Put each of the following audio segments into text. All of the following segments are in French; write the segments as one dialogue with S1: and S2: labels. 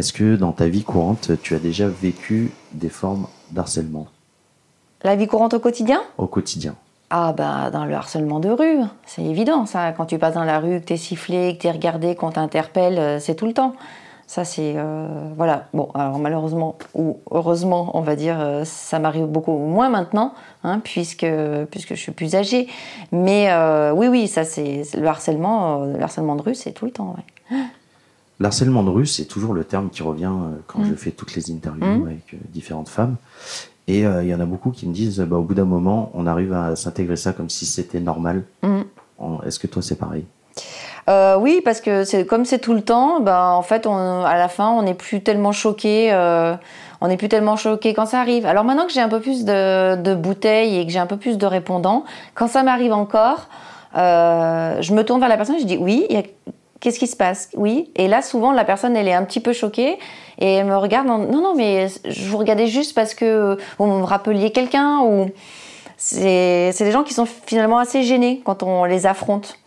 S1: Est-ce que dans ta vie courante, tu as déjà vécu des formes d'harcèlement?
S2: La vie courante au quotidien?
S1: Au quotidien.
S2: Ah bah dans le harcèlement de rue, c'est évident ça. Quand tu passes dans la rue, que t'es sifflé, que t'es regardé, qu'on t'interpelle, euh, c'est tout le temps. Ça c'est euh, voilà. Bon alors malheureusement ou heureusement on va dire, euh, ça m'arrive beaucoup moins maintenant, hein, puisque puisque je suis plus âgée. Mais oui oui ça c'est le harcèlement, le harcèlement de rue c'est tout le temps. Ouais.
S1: L'harcèlement de rue, c'est toujours le terme qui revient quand
S2: Mm.
S1: je fais toutes les interviews avec euh, différentes femmes. Et euh, il y en a beaucoup qui me disent, bah, au bout d'un moment, on arrive à s'intégrer ça comme si c'était normal.
S2: Mm.
S1: Est-ce que toi, c'est pareil?
S2: Euh, oui, parce que c'est comme c'est tout le temps, ben en fait, on, à la fin, on n'est plus tellement choqué. euh, on n'est plus tellement choqué quand ça arrive. Alors maintenant que j'ai un peu plus de, de bouteilles et que j'ai un peu plus de répondants, quand ça m'arrive encore, euh, je me tourne vers la personne et je dis oui. il y a- Qu'est-ce qui se passe? Oui. Et là, souvent, la personne, elle est un petit peu choquée et elle me regarde. en- non, non, mais je vous regardais juste parce que vous me rappeliez quelqu'un ou c'est des gens qui sont finalement assez gênés quand on les affronte.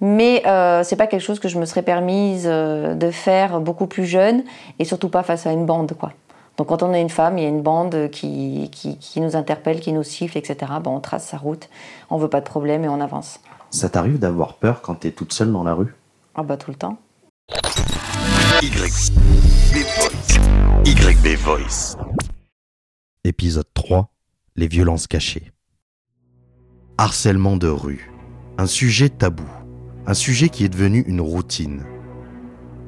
S2: Mais euh, c'est pas quelque chose que je me serais permise euh, de faire beaucoup plus jeune et surtout pas face à une bande quoi. Donc quand on est une femme, il y a une bande qui, qui, nous interpelle, qui nous siffle, etc. Bon, on trace sa route, on veut pas de problème et on avance.
S1: Ça t'arrive d'avoir peur quand t'es toute seule dans la rue?
S2: Ah bah tout le temps.
S3: YB Voice. YB Voice.
S1: Épisode 3 Les violences cachées. Harcèlement de rue. Un sujet tabou. Un sujet qui est devenu une routine.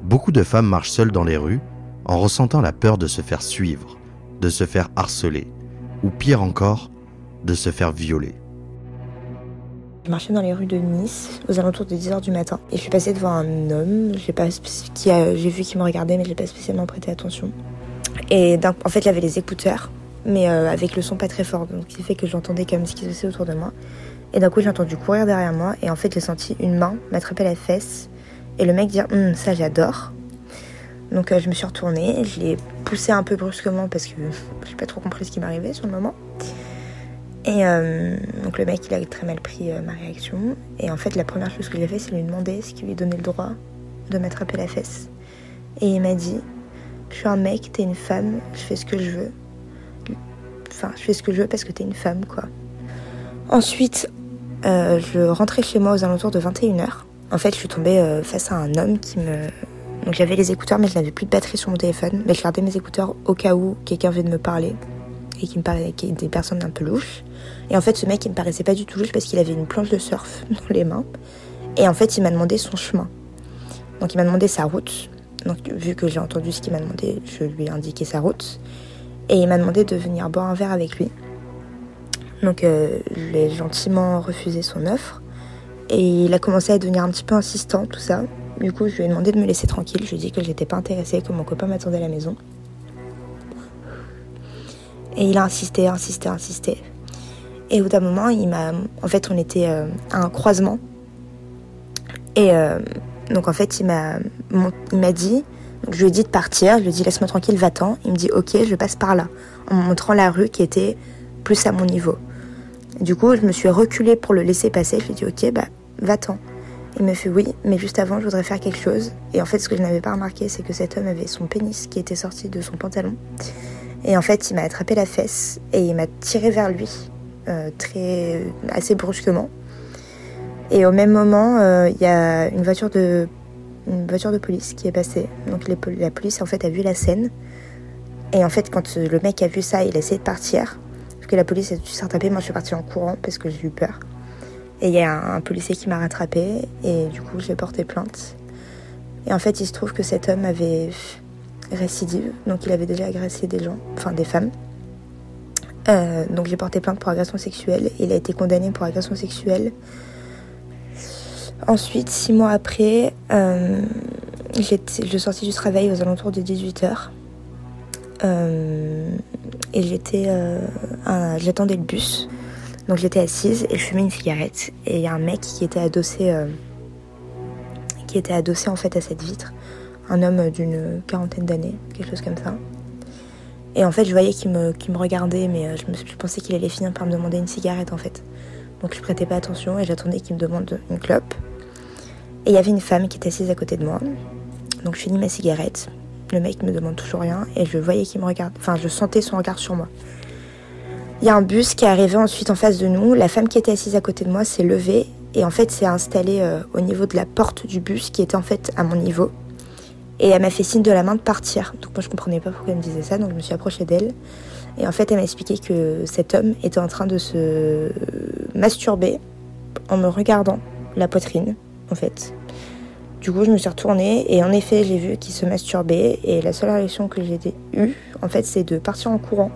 S1: Beaucoup de femmes marchent seules dans les rues en ressentant la peur de se faire suivre, de se faire harceler, ou pire encore, de se faire violer.
S4: Je marchais dans les rues de Nice aux alentours de 10h du matin et je suis passée devant un homme j'ai qui j'ai vu qu'il me regardait mais j'ai pas spécialement prêté attention. Et en fait il avait les écouteurs mais euh, avec le son pas très fort donc qui fait que j'entendais quand même ce qui se passait autour de moi. Et d'un coup j'ai entendu courir derrière moi et en fait j'ai senti une main m'attraper la fesse et le mec dire Hum, ça j'adore. Donc euh, je me suis retournée, je l'ai poussé un peu brusquement parce que j'ai pas trop compris ce qui m'arrivait sur le moment. Et euh, donc le mec, il a très mal pris euh, ma réaction. Et en fait, la première chose que j'ai fait, c'est lui demander ce qui lui donnait le droit de m'attraper la fesse. Et il m'a dit, je suis un mec, t'es une femme, je fais ce que je veux. Enfin, je fais ce que je veux parce que t'es une femme, quoi. Ensuite, euh, je rentrais chez moi aux alentours de 21h. En fait, je suis tombée face à un homme qui me... Donc j'avais les écouteurs, mais je n'avais plus de batterie sur mon téléphone. Mais je gardais mes écouteurs au cas où quelqu'un venait de me parler et qui me paraissait qui- des personnes un peu louches. Et en fait, ce mec, il me paraissait pas du tout louche parce qu'il avait une planche de surf dans les mains. Et en fait, il m'a demandé son chemin. Donc, il m'a demandé sa route. Donc, vu que j'ai entendu ce qu'il m'a demandé, je lui ai indiqué sa route. Et il m'a demandé de venir boire un verre avec lui. Donc, euh, je lui ai gentiment refusé son offre. Et il a commencé à devenir un petit peu insistant, tout ça. Du coup, je lui ai demandé de me laisser tranquille. Je lui ai dit que j'étais pas intéressée, que mon copain m'attendait à la maison. Et il a insisté, insisté, insisté. Et au bout d'un moment, il m'a. En fait, on était euh, à un croisement. Et euh, donc, en fait, il m'a, il m'a dit. je lui ai dit de partir. Je lui ai dit laisse-moi tranquille, va-t'en. Il me dit ok, je passe par là, en me montrant la rue qui était plus à mon niveau. Du coup, je me suis reculée pour le laisser passer. Je lui ai dit ok, bah va-t'en. Il me fait oui, mais juste avant, je voudrais faire quelque chose. Et en fait, ce que je n'avais pas remarqué, c'est que cet homme avait son pénis qui était sorti de son pantalon. Et en fait, il m'a attrapé la fesse et il m'a tiré vers lui, euh, très assez brusquement. Et au même moment, euh, il y a une voiture de une voiture de police qui est passée. Donc la police en fait a vu la scène. Et en fait, quand euh, le mec a vu ça, il a essayé de partir. Parce que la police a dû se rattraper. Moi, je suis partie en courant parce que j'ai eu peur. Et il y a un, un policier qui m'a rattrapé et du coup, j'ai porté plainte. Et en fait, il se trouve que cet homme avait récidive, donc il avait déjà agressé des gens, enfin des femmes. Euh, donc j'ai porté plainte pour agression sexuelle. Il a été condamné pour agression sexuelle. Ensuite, six mois après, euh, je sortis du travail aux alentours de 18h. et j'étais, euh, j'attendais le bus. Donc j'étais assise et je fumais une cigarette. Et il y a un mec qui était adossé, euh, qui était adossé en fait à cette vitre. Un homme d'une quarantaine d'années, quelque chose comme ça. Et en fait, je voyais qu'il me, regardait, mais euh, je pensais qu'il allait finir par me demander une cigarette en fait. Donc je prêtais pas attention et j'attendais qu'il me demande une clope. Et il y avait une femme qui était assise à côté de moi. Donc je finis ma cigarette. Le mec me demande toujours rien et je voyais qu'il me regarde. Enfin, je sentais son regard sur moi. Il y a un bus qui est arrivé ensuite en face de nous. La femme qui était assise à côté de moi s'est levée et en fait s'est installée euh, au niveau de la porte du bus qui était en fait à mon niveau. Et elle m'a fait signe de la main de partir. Donc moi je comprenais pas pourquoi elle me disait ça, donc je me suis approchée d'elle. Et en fait elle m'a expliqué que cet homme était en train de se masturber en me regardant la poitrine, en fait. Du coup, je me suis retournée et en effet, j'ai vu qu'il se masturbait. Et la seule réaction que j'ai eue, en fait, c'est de partir en courant.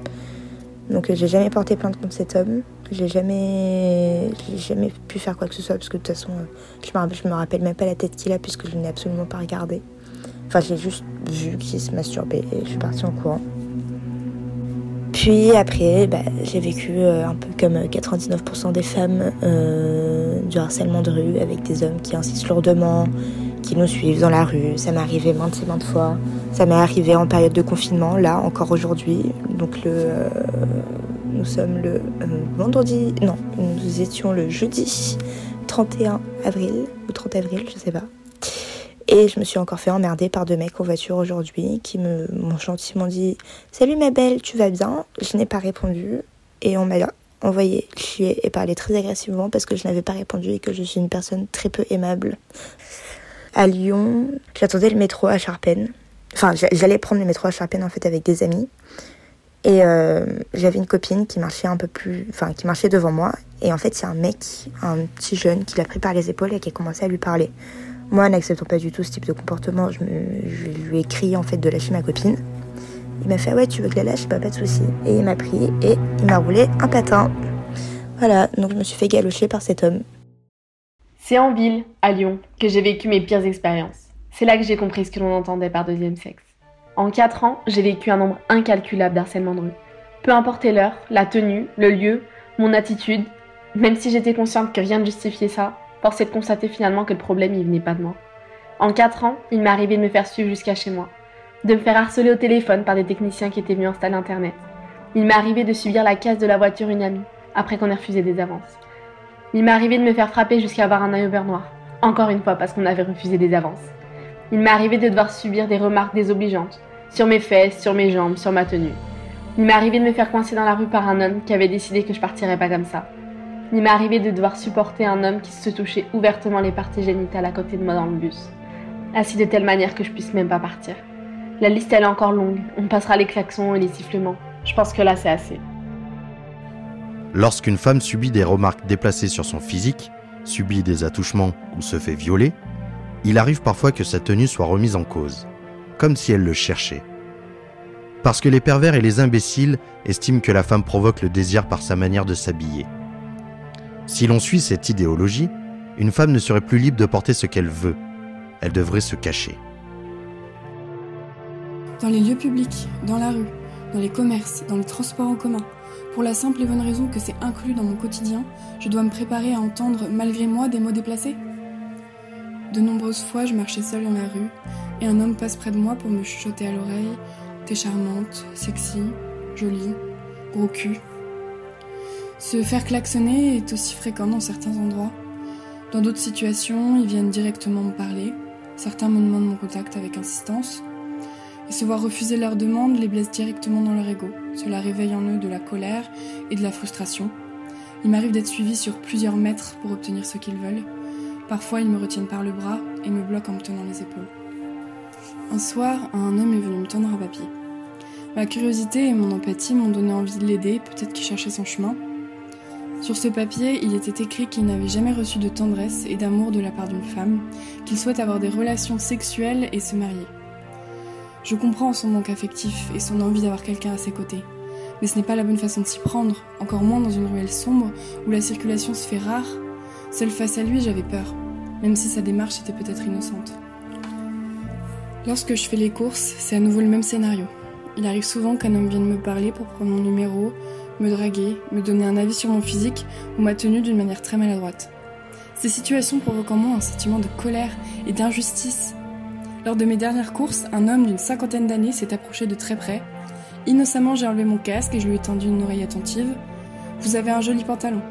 S4: Donc, j'ai jamais porté plainte contre cet homme. J'ai jamais, jamais pu faire quoi que ce soit parce que de toute façon, rappelle, je me rappelle même pas la tête qu'il a puisque je n'ai absolument pas regardé. Enfin, j'ai juste vu qu'il se masturbait et je suis partie en courant. Puis après, bah, j'ai vécu euh, un peu comme 99% des femmes euh, du harcèlement de rue avec des hommes qui insistent lourdement, qui nous suivent dans la rue. Ça m'est arrivé maintes et maintes fois. Ça m'est arrivé en période de confinement, là, encore aujourd'hui. Donc le, euh, nous sommes le vendredi, non, nous étions le jeudi 31 avril ou 30 avril, je sais pas. Et je me suis encore fait emmerder par deux mecs en voiture aujourd'hui qui me m'ont gentiment dit Salut ma belle, tu vas bien? Je n'ai pas répondu et on m'a envoyé chier et parler très agressivement parce que je n'avais pas répondu et que je suis une personne très peu aimable. À Lyon, j'attendais le métro à Charpennes. Enfin, j'allais prendre le métro à Charpennes en fait avec des amis. Et euh, j'avais une copine qui marchait un peu plus, enfin qui marchait devant moi. Et en fait, c'est un mec, un petit jeune, qui l'a pris par les épaules et qui a commencé à lui parler. Moi, n'acceptant pas du tout ce type de comportement, je, lui ai crié en fait de lâcher ma copine. Il m'a fait ouais tu veux que je la lâche? Pas pas de souci et il m'a pris et il m'a roulé un patin. Voilà donc je me suis fait galocher par cet homme.
S5: C'est en ville, à Lyon, que j'ai vécu mes pires expériences. C'est là que j'ai compris ce que l'on entendait par deuxième sexe. En 4 ans, j'ai vécu un nombre incalculable d'harcèlement de rue. Peu importe l'heure, la tenue, le lieu, mon attitude, même si j'étais consciente que rien ne justifiait ça, Force est de constater finalement que le problème, il venait pas de moi. En 4 ans, il m'est arrivé de me faire suivre jusqu'à chez moi, de me faire harceler au téléphone par des techniciens qui étaient venus installer Internet. Il m'est arrivé de subir la casse de la voiture une amie, après qu'on ait refusé des avances. Il m'est arrivé de me faire frapper jusqu'à avoir un œil au beurre noir, encore une fois parce qu'on avait refusé des avances. Il m'est arrivé de devoir subir des remarques désobligeantes, sur mes fesses, sur mes jambes, sur ma tenue. Il m'est arrivé de me faire coincer dans la rue par un homme qui avait décidé que je partirais pas comme ça, il m'est arrivé de devoir supporter un homme qui se touchait ouvertement les parties génitales à côté de moi dans le bus, assis de telle manière que je puisse même pas partir. La liste elle est encore longue, on passera les klaxons et les sifflements. Je pense que là c'est assez.
S1: Lorsqu'une femme subit des remarques déplacées sur son physique, subit des attouchements ou se fait violer, il arrive parfois que sa tenue soit remise en cause, comme si elle le cherchait. Parce que les pervers et les imbéciles estiment que la femme provoque le désir par sa manière de s'habiller. Si l'on suit cette idéologie, une femme ne serait plus libre de porter ce qu'elle veut. Elle devrait se cacher.
S6: Dans les lieux publics, dans la rue, dans les commerces, dans les transports en commun, pour la simple et bonne raison que c'est inclus dans mon quotidien, je dois me préparer à entendre malgré moi des mots déplacés De nombreuses fois, je marchais seule dans la rue et un homme passe près de moi pour me chuchoter à l'oreille T'es charmante, sexy, jolie, gros cul, se faire klaxonner est aussi fréquent dans certains endroits. Dans d'autres situations, ils viennent directement me parler. Certains me demandent mon contact avec insistance. Et se voir refuser leurs demandes les blesse directement dans leur ego. Cela réveille en eux de la colère et de la frustration. Il m'arrive d'être suivi sur plusieurs mètres pour obtenir ce qu'ils veulent. Parfois, ils me retiennent par le bras et me bloquent en me tenant les épaules. Un soir, un homme est venu me tendre un papier. Ma curiosité et mon empathie m'ont donné envie de l'aider, peut-être qu'il cherchait son chemin. Sur ce papier, il était écrit qu'il n'avait jamais reçu de tendresse et d'amour de la part d'une femme, qu'il souhaite avoir des relations sexuelles et se marier. Je comprends son manque affectif et son envie d'avoir quelqu'un à ses côtés. Mais ce n'est pas la bonne façon de s'y prendre, encore moins dans une ruelle sombre où la circulation se fait rare. Seule face à lui, j'avais peur, même si sa démarche était peut-être innocente. Lorsque je fais les courses, c'est à nouveau le même scénario. Il arrive souvent qu'un homme vienne me parler pour prendre mon numéro, me draguer, me donner un avis sur mon physique ou ma tenue d'une manière très maladroite. Ces situations provoquent en moi un sentiment de colère et d'injustice. Lors de mes dernières courses, un homme d'une cinquantaine d'années s'est approché de très près. Innocemment, j'ai enlevé mon casque et je lui ai tendu une oreille attentive. Vous avez un joli pantalon.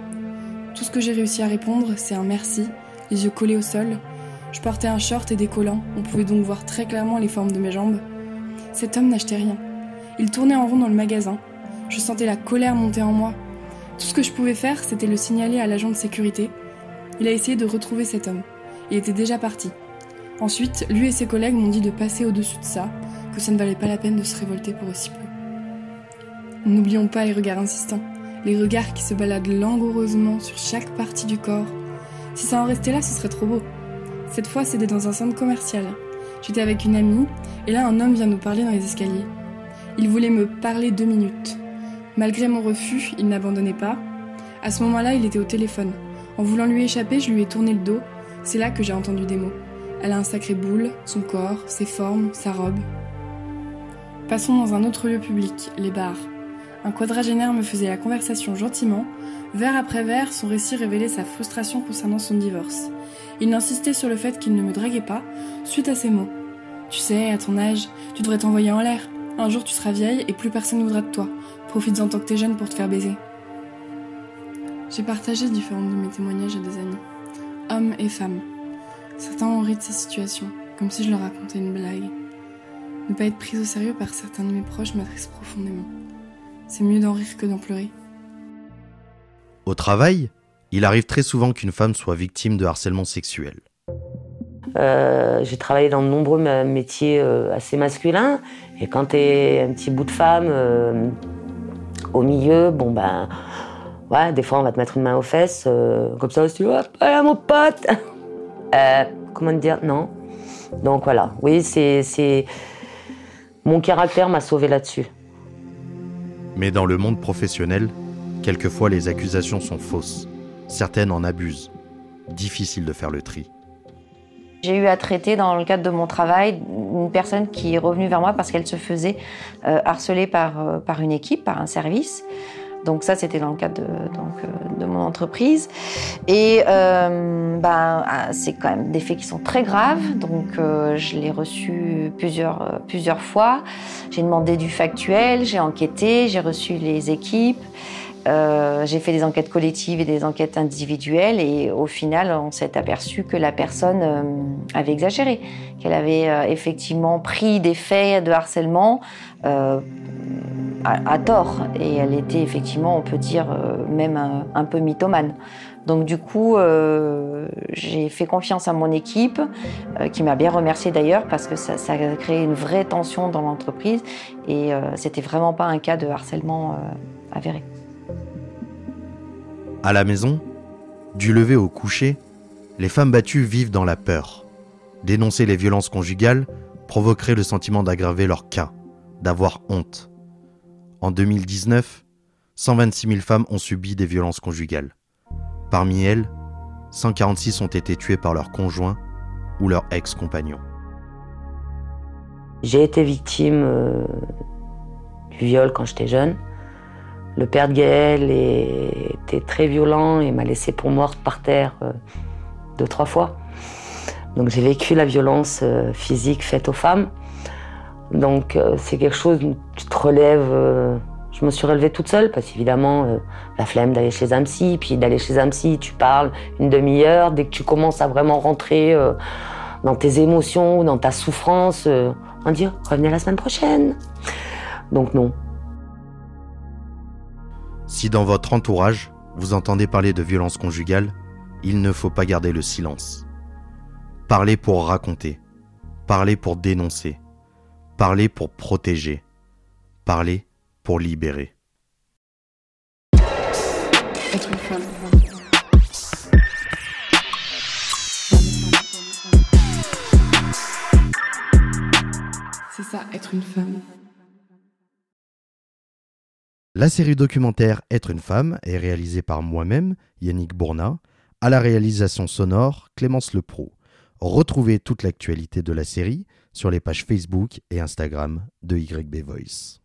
S6: Tout ce que j'ai réussi à répondre, c'est un merci, les yeux collés au sol. Je portais un short et des collants, on pouvait donc voir très clairement les formes de mes jambes. Cet homme n'achetait rien. Il tournait en rond dans le magasin. Je sentais la colère monter en moi. Tout ce que je pouvais faire, c'était le signaler à l'agent de sécurité. Il a essayé de retrouver cet homme. Il était déjà parti. Ensuite, lui et ses collègues m'ont dit de passer au-dessus de ça, que ça ne valait pas la peine de se révolter pour aussi peu. N'oublions pas les regards insistants, les regards qui se baladent langoureusement sur chaque partie du corps. Si ça en restait là, ce serait trop beau. Cette fois, c'était dans un centre commercial. J'étais avec une amie, et là, un homme vient nous parler dans les escaliers. Il voulait me parler deux minutes. Malgré mon refus, il n'abandonnait pas. À ce moment-là, il était au téléphone. En voulant lui échapper, je lui ai tourné le dos. C'est là que j'ai entendu des mots. Elle a un sacré boule, son corps, ses formes, sa robe. Passons dans un autre lieu public, les bars. Un quadragénaire me faisait la conversation gentiment. Vers après vers, son récit révélait sa frustration concernant son divorce. Il insistait sur le fait qu'il ne me draguait pas, suite à ces mots. Tu sais, à ton âge, tu devrais t'envoyer en l'air. Un jour tu seras vieille et plus personne ne voudra de toi. Profites-en tant que t'es jeune pour te faire baiser. J'ai partagé différents de mes témoignages à des amis, hommes et femmes. Certains ont ri de ces situations, comme si je leur racontais une blague. Ne pas être prise au sérieux par certains de mes proches m'attriste profondément. C'est mieux d'en rire que d'en pleurer.
S1: Au travail, il arrive très souvent qu'une femme soit victime de harcèlement sexuel.
S7: Euh, j'ai travaillé dans de nombreux métiers euh, assez masculins. Et quand t'es un petit bout de femme euh, au milieu, bon ben, ouais, des fois on va te mettre une main aux fesses, comme ça, tu vois, voilà mon pote. comment te dire Non. Donc voilà, oui, c'est. Mon caractère m'a sauvé là-dessus.
S1: Mais dans le monde professionnel, quelquefois les accusations sont fausses. Certaines en abusent. Difficile de faire le tri.
S2: J'ai eu à traiter dans le cadre de mon travail une personne qui est revenue vers moi parce qu'elle se faisait euh, harceler euh, par une équipe, par un service. Donc ça, c'était dans le cadre de, euh, mon entreprise. Et ben, ah, c'est quand même des faits qui sont très graves. Donc je l'ai reçu plusieurs, plusieurs fois. J'ai demandé du factuel, j'ai enquêté, j'ai reçu les équipes. Euh, j'ai fait des enquêtes collectives et des enquêtes individuelles et au final, on s'est aperçu que la personne euh, avait exagéré, qu'elle avait euh, effectivement pris des faits de harcèlement à, tort et elle était effectivement, on peut dire, même un, peu mythomane. Donc du coup, j'ai fait confiance à mon équipe, qui m'a bien remercié d'ailleurs parce que ça, ça, a créé une vraie tension dans l'entreprise et c'était vraiment pas un cas de harcèlement avéré.
S1: À la maison, du lever au coucher, les femmes battues vivent dans la peur. Dénoncer les violences conjugales provoquerait le sentiment d'aggraver leur cas, d'avoir honte. En 2019, 126 000 femmes ont subi des violences conjugales. Parmi elles, 146 ont été tuées par leur conjoint ou leur ex-compagnon.
S7: J'ai été victime euh, du viol quand j'étais jeune. Le père de Gaël était très violent et m'a laissé pour morte par terre euh, deux, trois fois. Donc j'ai vécu la violence euh, physique faite aux femmes. Donc euh, c'est quelque chose, tu te relèves. je me suis relevée toute seule parce qu'évidemment, la flemme d'aller chez un psy, puis d'aller chez un psy, tu parles une demi-heure. Dès que tu commences à vraiment rentrer dans tes émotions, dans ta souffrance, on dit revenez la semaine prochaine. Donc non,
S1: si dans votre entourage, vous entendez parler de violence conjugale, il ne faut pas garder le silence. Parlez pour raconter, parlez pour dénoncer, parlez pour protéger, parlez pour libérer.
S6: Être une femme. C'est ça, être une femme.
S1: La série documentaire Être une femme est réalisée par moi-même, Yannick Bourna, à la réalisation sonore Clémence Lepro. Retrouvez toute l'actualité de la série sur les pages Facebook et Instagram de YB Voice.